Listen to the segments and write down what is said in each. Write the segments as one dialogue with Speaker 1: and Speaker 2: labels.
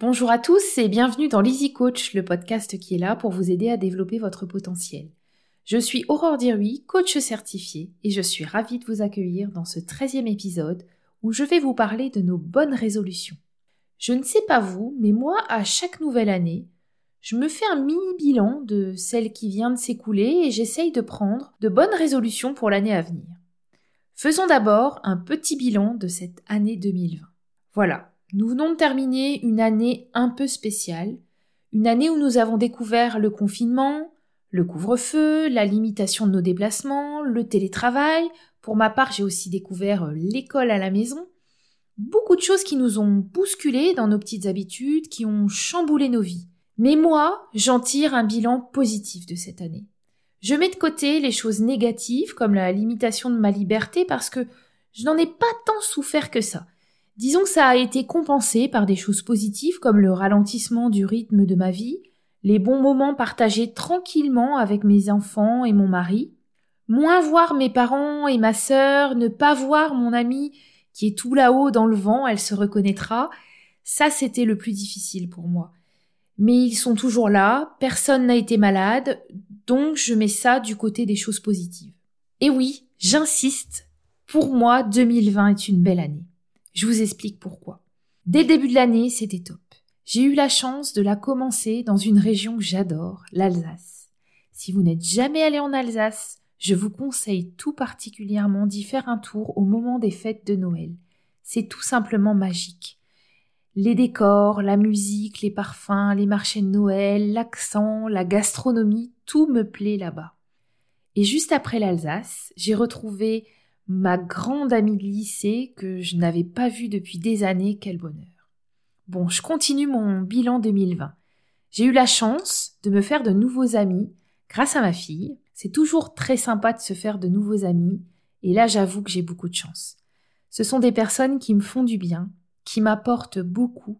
Speaker 1: Bonjour à tous et bienvenue dans l'Easy Coach, le podcast qui est là pour vous aider à développer votre potentiel. Je suis Aurore Diruy, coach certifié, et je suis ravie de vous accueillir dans ce 13e épisode où je vais vous parler de nos bonnes résolutions. Je ne sais pas vous, mais moi, à chaque nouvelle année, je me fais un mini bilan de celle qui vient de s'écouler et j'essaye de prendre de bonnes résolutions pour l'année à venir. Faisons d'abord un petit bilan de cette année 2020. Voilà, nous venons de terminer une année un peu spéciale, une année où nous avons découvert le confinement, le couvre-feu, la limitation de nos déplacements, le télétravail. Pour ma part, j'ai aussi découvert euh, l'école à la maison. Beaucoup de choses qui nous ont bousculés dans nos petites habitudes, qui ont chamboulé nos vies. Mais moi, j'en tire un bilan positif de cette année. Je mets de côté les choses négatives comme la limitation de ma liberté parce que je n'en ai pas tant souffert que ça. Disons que ça a été compensé par des choses positives comme le ralentissement du rythme de ma vie, les bons moments partagés tranquillement avec mes enfants et mon mari, moins voir mes parents et ma sœur, ne pas voir mon ami qui est tout là-haut dans le vent, elle se reconnaîtra, ça c'était le plus difficile pour moi. Mais ils sont toujours là, personne n'a été malade, donc je mets ça du côté des choses positives. Et oui, j'insiste, pour moi 2020 est une belle année. Je vous explique pourquoi. Dès le début de l'année, c'était top. J'ai eu la chance de la commencer dans une région que j'adore, l'Alsace. Si vous n'êtes jamais allé en Alsace, je vous conseille tout particulièrement d'y faire un tour au moment des fêtes de Noël. C'est tout simplement magique. Les décors, la musique, les parfums, les marchés de Noël, l'accent, la gastronomie, tout me plaît là-bas. Et juste après l'Alsace, j'ai retrouvé ma grande amie de lycée que je n'avais pas vue depuis des années, quel bonheur. Bon, je continue mon bilan 2020. J'ai eu la chance de me faire de nouveaux amis grâce à ma fille. C'est toujours très sympa de se faire de nouveaux amis, et là j'avoue que j'ai beaucoup de chance. Ce sont des personnes qui me font du bien, qui m'apportent beaucoup,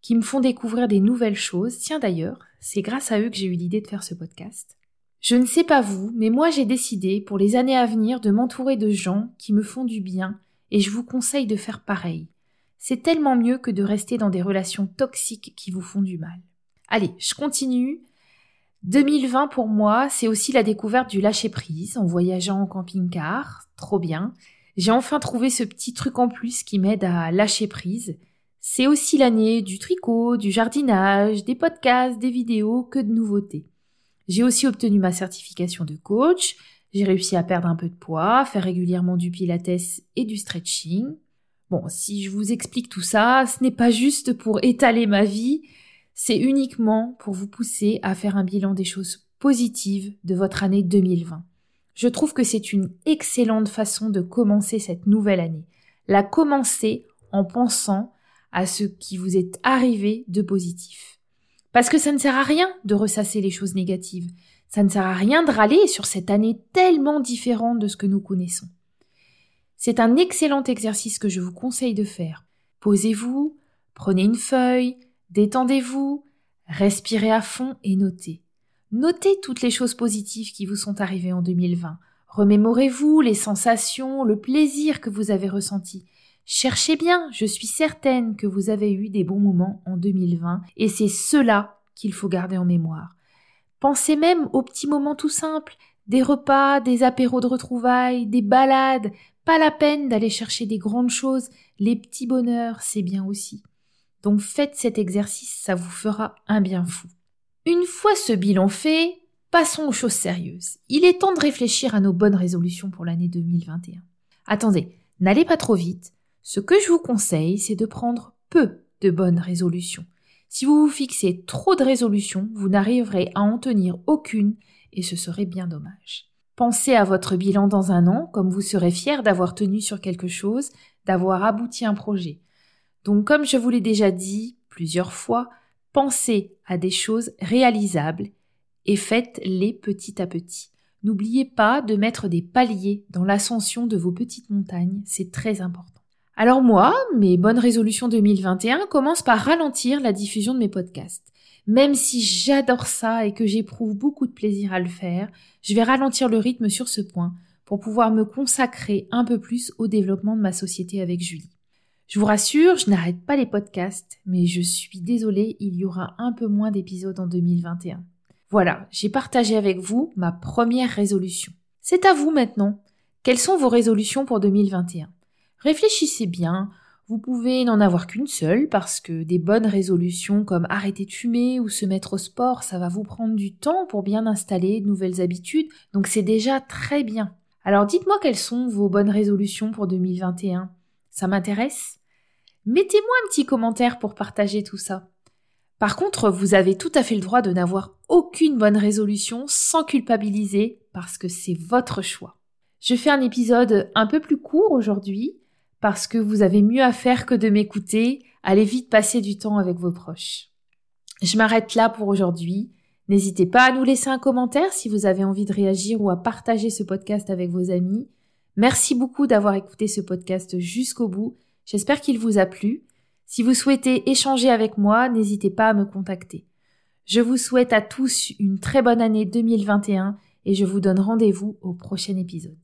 Speaker 1: qui me font découvrir des nouvelles choses. Tiens d'ailleurs, c'est grâce à eux que j'ai eu l'idée de faire ce podcast. Je ne sais pas vous, mais moi j'ai décidé pour les années à venir de m'entourer de gens qui me font du bien et je vous conseille de faire pareil. C'est tellement mieux que de rester dans des relations toxiques qui vous font du mal. Allez, je continue. 2020 pour moi, c'est aussi la découverte du lâcher prise en voyageant en camping-car. Trop bien. J'ai enfin trouvé ce petit truc en plus qui m'aide à lâcher prise. C'est aussi l'année du tricot, du jardinage, des podcasts, des vidéos, que de nouveautés. J'ai aussi obtenu ma certification de coach, j'ai réussi à perdre un peu de poids, faire régulièrement du pilates et du stretching. Bon, si je vous explique tout ça, ce n'est pas juste pour étaler ma vie, c'est uniquement pour vous pousser à faire un bilan des choses positives de votre année 2020. Je trouve que c'est une excellente façon de commencer cette nouvelle année. La commencer en pensant à ce qui vous est arrivé de positif. Parce que ça ne sert à rien de ressasser les choses négatives. Ça ne sert à rien de râler sur cette année tellement différente de ce que nous connaissons. C'est un excellent exercice que je vous conseille de faire. Posez-vous, prenez une feuille, détendez-vous, respirez à fond et notez. Notez toutes les choses positives qui vous sont arrivées en 2020. Remémorez-vous les sensations, le plaisir que vous avez ressenti. Cherchez bien, je suis certaine que vous avez eu des bons moments en 2020 et c'est cela qu'il faut garder en mémoire. Pensez même aux petits moments tout simples, des repas, des apéros de retrouvailles, des balades, pas la peine d'aller chercher des grandes choses, les petits bonheurs, c'est bien aussi. Donc faites cet exercice, ça vous fera un bien fou. Une fois ce bilan fait, passons aux choses sérieuses. Il est temps de réfléchir à nos bonnes résolutions pour l'année 2021. Attendez, n'allez pas trop vite, ce que je vous conseille, c'est de prendre peu de bonnes résolutions. Si vous vous fixez trop de résolutions, vous n'arriverez à en tenir aucune et ce serait bien dommage. Pensez à votre bilan dans un an, comme vous serez fier d'avoir tenu sur quelque chose, d'avoir abouti un projet. Donc, comme je vous l'ai déjà dit plusieurs fois, pensez à des choses réalisables et faites-les petit à petit. N'oubliez pas de mettre des paliers dans l'ascension de vos petites montagnes, c'est très important. Alors moi, mes bonnes résolutions 2021 commencent par ralentir la diffusion de mes podcasts. Même si j'adore ça et que j'éprouve beaucoup de plaisir à le faire, je vais ralentir le rythme sur ce point pour pouvoir me consacrer un peu plus au développement de ma société avec Julie. Je vous rassure, je n'arrête pas les podcasts, mais je suis désolée, il y aura un peu moins d'épisodes en 2021. Voilà, j'ai partagé avec vous ma première résolution. C'est à vous maintenant. Quelles sont vos résolutions pour 2021 Réfléchissez bien, vous pouvez n'en avoir qu'une seule parce que des bonnes résolutions comme arrêter de fumer ou se mettre au sport, ça va vous prendre du temps pour bien installer de nouvelles habitudes, donc c'est déjà très bien. Alors dites-moi quelles sont vos bonnes résolutions pour 2021. Ça m'intéresse Mettez-moi un petit commentaire pour partager tout ça. Par contre, vous avez tout à fait le droit de n'avoir aucune bonne résolution sans culpabiliser parce que c'est votre choix. Je fais un épisode un peu plus court aujourd'hui parce que vous avez mieux à faire que de m'écouter, allez vite passer du temps avec vos proches. Je m'arrête là pour aujourd'hui. N'hésitez pas à nous laisser un commentaire si vous avez envie de réagir ou à partager ce podcast avec vos amis. Merci beaucoup d'avoir écouté ce podcast jusqu'au bout. J'espère qu'il vous a plu. Si vous souhaitez échanger avec moi, n'hésitez pas à me contacter. Je vous souhaite à tous une très bonne année 2021 et je vous donne rendez-vous au prochain épisode.